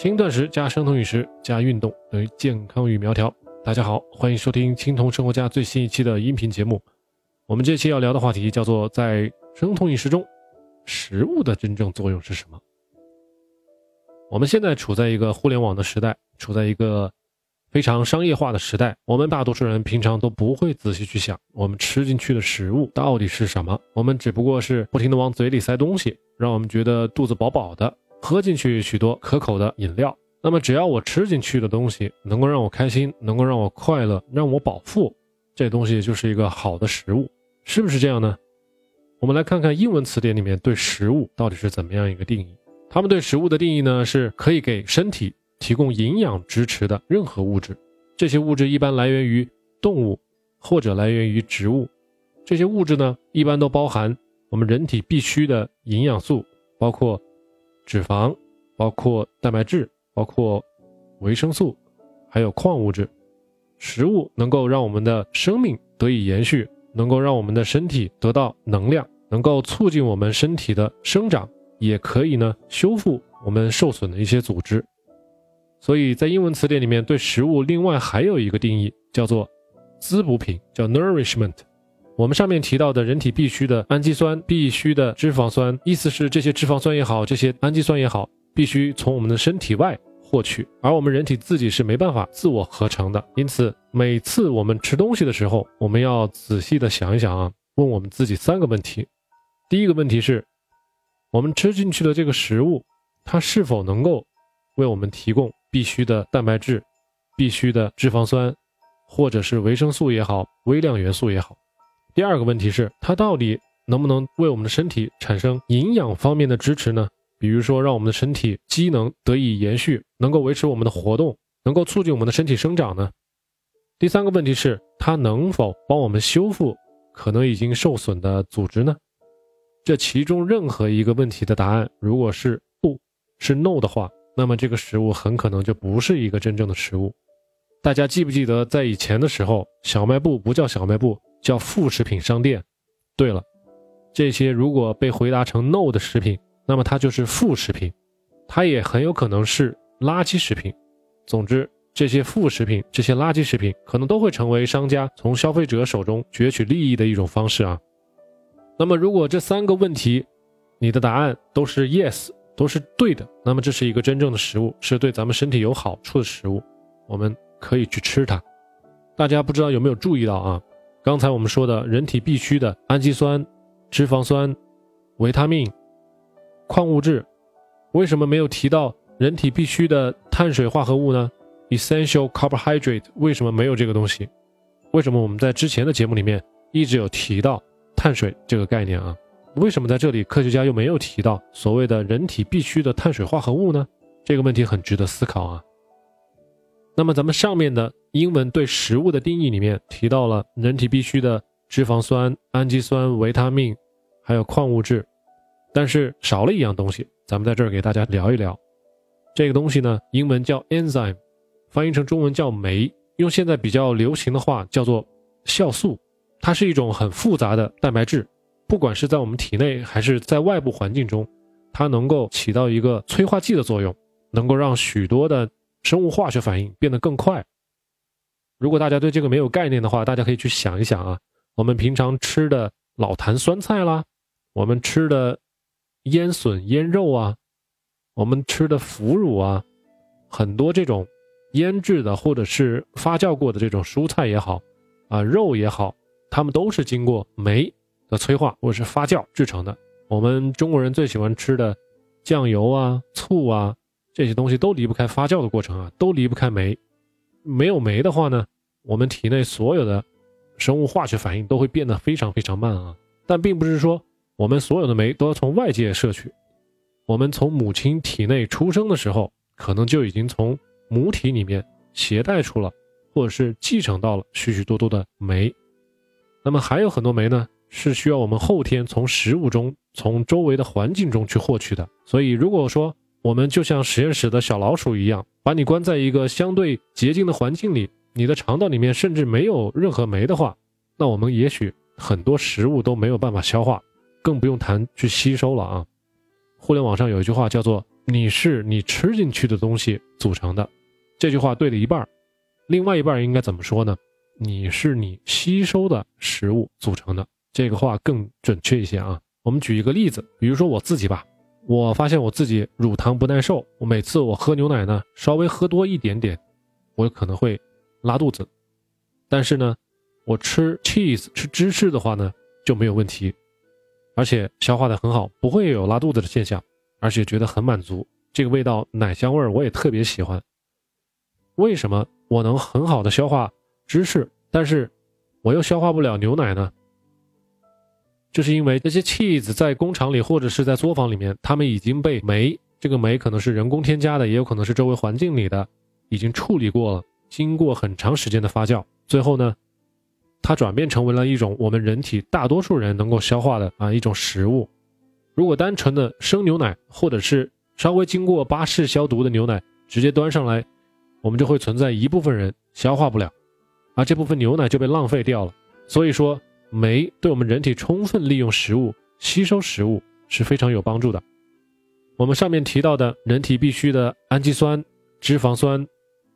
轻断食加生酮饮食加运动等于健康与苗条。大家好，欢迎收听青铜生活家最新一期的音频节目。我们这期要聊的话题叫做在生酮饮食中，食物的真正作用是什么？我们现在处在一个互联网的时代，处在一个非常商业化的时代。我们大多数人平常都不会仔细去想，我们吃进去的食物到底是什么？我们只不过是不停的往嘴里塞东西，让我们觉得肚子饱饱的。喝进去许多可口的饮料，那么只要我吃进去的东西能够让我开心，能够让我快乐，让我饱腹，这东西就是一个好的食物，是不是这样呢？我们来看看英文词典里面对食物到底是怎么样一个定义。他们对食物的定义呢，是可以给身体提供营养支持的任何物质，这些物质一般来源于动物或者来源于植物，这些物质呢一般都包含我们人体必需的营养素，包括。脂肪包括蛋白质，包括维生素，还有矿物质。食物能够让我们的生命得以延续，能够让我们的身体得到能量，能够促进我们身体的生长，也可以呢修复我们受损的一些组织。所以在英文词典里面，对食物另外还有一个定义，叫做滋补品，叫 nourishment。我们上面提到的人体必需的氨基酸、必需的脂肪酸，意思是这些脂肪酸也好，这些氨基酸也好，必须从我们的身体外获取，而我们人体自己是没办法自我合成的。因此，每次我们吃东西的时候，我们要仔细的想一想啊，问我们自己三个问题。第一个问题是，我们吃进去的这个食物，它是否能够为我们提供必须的蛋白质、必须的脂肪酸，或者是维生素也好，微量元素也好。第二个问题是，它到底能不能为我们的身体产生营养方面的支持呢？比如说，让我们的身体机能得以延续，能够维持我们的活动，能够促进我们的身体生长呢？第三个问题是，它能否帮我们修复可能已经受损的组织呢？这其中任何一个问题的答案，如果是不，是 no 的话，那么这个食物很可能就不是一个真正的食物。大家记不记得，在以前的时候，小卖部不叫小卖部？叫副食品商店。对了，这些如果被回答成 no 的食品，那么它就是副食品，它也很有可能是垃圾食品。总之，这些副食品、这些垃圾食品，可能都会成为商家从消费者手中攫取利益的一种方式啊。那么，如果这三个问题你的答案都是 yes，都是对的，那么这是一个真正的食物，是对咱们身体有好处的食物，我们可以去吃它。大家不知道有没有注意到啊？刚才我们说的人体必需的氨基酸、脂肪酸、维他命、矿物质，为什么没有提到人体必需的碳水化合物呢？Essential carbohydrate 为什么没有这个东西？为什么我们在之前的节目里面一直有提到碳水这个概念啊？为什么在这里科学家又没有提到所谓的人体必需的碳水化合物呢？这个问题很值得思考啊。那么咱们上面的英文对食物的定义里面提到了人体必需的脂肪酸、氨基酸、维他命，还有矿物质，但是少了一样东西，咱们在这儿给大家聊一聊。这个东西呢，英文叫 enzyme，翻译成中文叫酶，用现在比较流行的话叫做酵素。它是一种很复杂的蛋白质，不管是在我们体内还是在外部环境中，它能够起到一个催化剂的作用，能够让许多的。生物化学反应变得更快。如果大家对这个没有概念的话，大家可以去想一想啊，我们平常吃的老坛酸菜啦，我们吃的腌笋、腌肉啊，我们吃的腐乳啊，很多这种腌制的或者是发酵过的这种蔬菜也好，啊肉也好，它们都是经过酶的催化或者是发酵制成的。我们中国人最喜欢吃的酱油啊、醋啊。这些东西都离不开发酵的过程啊，都离不开酶。没有酶的话呢，我们体内所有的生物化学反应都会变得非常非常慢啊。但并不是说我们所有的酶都要从外界摄取，我们从母亲体内出生的时候，可能就已经从母体里面携带出了，或者是继承到了许许多多的酶。那么还有很多酶呢，是需要我们后天从食物中、从周围的环境中去获取的。所以如果说，我们就像实验室的小老鼠一样，把你关在一个相对洁净的环境里，你的肠道里面甚至没有任何酶的话，那我们也许很多食物都没有办法消化，更不用谈去吸收了啊。互联网上有一句话叫做你是你吃进去的东西组成的。这句话对了一半，另外一半应该怎么说呢？你是你吸收的食物组成的。这个话更准确一些啊。我们举一个例子，比如说我自己吧，我发现我自己乳糖不耐受，我每次我喝牛奶呢，稍微喝多一点点，我可能会拉肚子。但是呢，我吃 cheese 吃芝士的话呢就没有问题，而且消化的很好，不会有拉肚子的现象，而且觉得很满足。这个味道奶香味我也特别喜欢。为什么我能很好的消化芝士，但是我又消化不了牛奶呢？就是因为这些 cheese 在工厂里或者是在作坊里面，它们已经被酶，这个酶可能是人工添加的，也有可能是周围环境里的，已经处理过了，经过很长时间的发酵，最后呢，它转变成为了一种我们人体大多数人能够消化的啊一种食物。如果单纯的生牛奶，或者是稍微经过巴氏消毒的牛奶直接端上来。我们就会存在一部分人消化不了，而这部分牛奶就被浪费掉了。所以说，酶对我们人体充分利用食物、吸收食物是非常有帮助的。我们上面提到的人体必需的氨基酸、脂肪酸、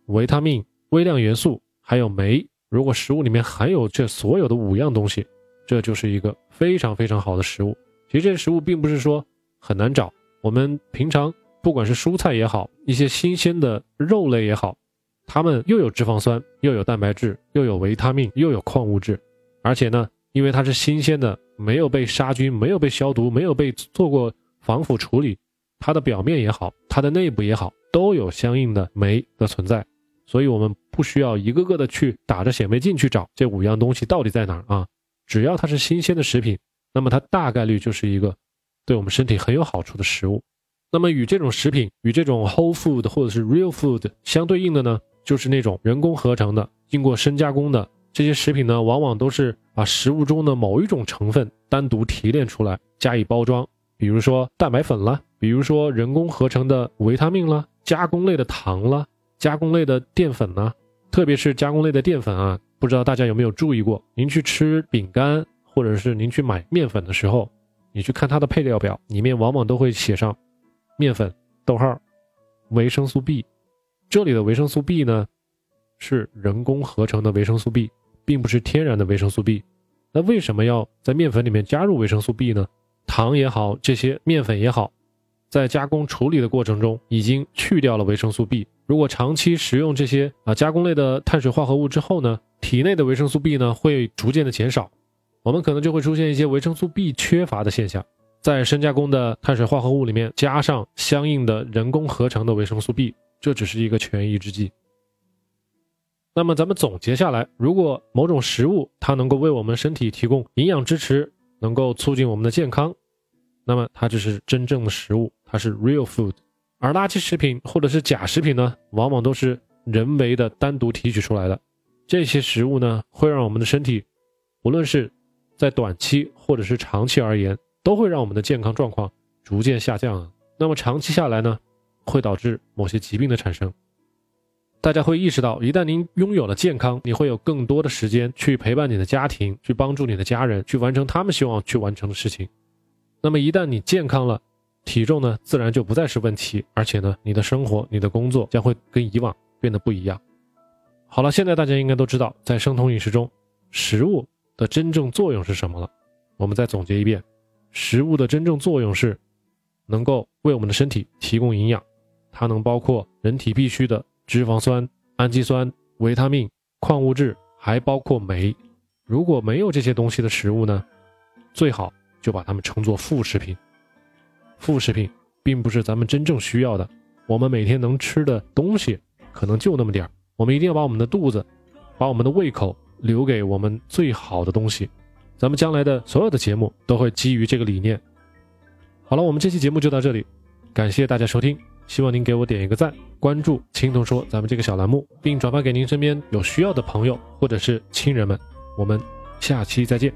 维他命、微量元素，还有酶，如果食物里面含有这所有的五样东西，这就是一个非常非常好的食物。其实这些食物并不是说很难找，我们平常。不管是蔬菜也好，一些新鲜的肉类也好，它们又有脂肪酸，又有蛋白质，又有维他命，又有矿物质，而且呢，因为它是新鲜的，没有被杀菌，没有被消毒，没有被做过防腐处理，它的表面也好，它的内部也好，都有相应的酶的存在，所以我们不需要一个个的去打着显微镜去找这五样东西到底在哪儿啊，只要它是新鲜的食品，那么它大概率就是一个对我们身体很有好处的食物。那么与这种食品，与这种 whole food 或者是 real food 相对应的呢，就是那种人工合成的、经过深加工的这些食品呢，往往都是把食物中的某一种成分单独提炼出来加以包装，比如说蛋白粉啦，比如说人工合成的维他命啦，加工类的糖啦，加工类的淀粉呢，特别是加工类的淀粉啊，不知道大家有没有注意过？您去吃饼干，或者是您去买面粉的时候，你去看它的配料表，里面往往都会写上。面粉、逗号、维生素 B，这里的维生素 B 呢，是人工合成的维生素 B，并不是天然的维生素 B。那为什么要在面粉里面加入维生素 B 呢？糖也好，这些面粉也好，在加工处理的过程中已经去掉了维生素 B。如果长期食用这些啊加工类的碳水化合物之后呢，体内的维生素 B 呢会逐渐的减少，我们可能就会出现一些维生素 B 缺乏的现象。在深加工的碳水化合物里面加上相应的人工合成的维生素 B，这只是一个权宜之计。那么咱们总结下来，如果某种食物它能够为我们身体提供营养支持，能够促进我们的健康，那么它就是真正的食物，它是 real food。而垃圾食品或者是假食品呢，往往都是人为的单独提取出来的。这些食物呢，会让我们的身体，无论是在短期或者是长期而言。都会让我们的健康状况逐渐下降，那么长期下来呢，会导致某些疾病的产生。大家会意识到，一旦您拥有了健康，你会有更多的时间去陪伴你的家庭，去帮助你的家人，去完成他们希望去完成的事情。那么一旦你健康了，体重呢，自然就不再是问题，而且呢，你的生活、你的工作将会跟以往变得不一样。好了，现在大家应该都知道，在生酮饮食中，食物的真正作用是什么了。我们再总结一遍。食物的真正作用是，能够为我们的身体提供营养，它能包括人体必需的脂肪酸、氨基酸、维他命、矿物质，还包括酶。如果没有这些东西的食物呢，最好就把它们称作副食品。副食品并不是咱们真正需要的，我们每天能吃的东西可能就那么点儿，我们一定要把我们的肚子，把我们的胃口留给我们最好的东西。咱们将来的所有的节目都会基于这个理念。好了，我们这期节目就到这里，感谢大家收听，希望您给我点一个赞，关注“青铜说”咱们这个小栏目，并转发给您身边有需要的朋友或者是亲人们。我们下期再见。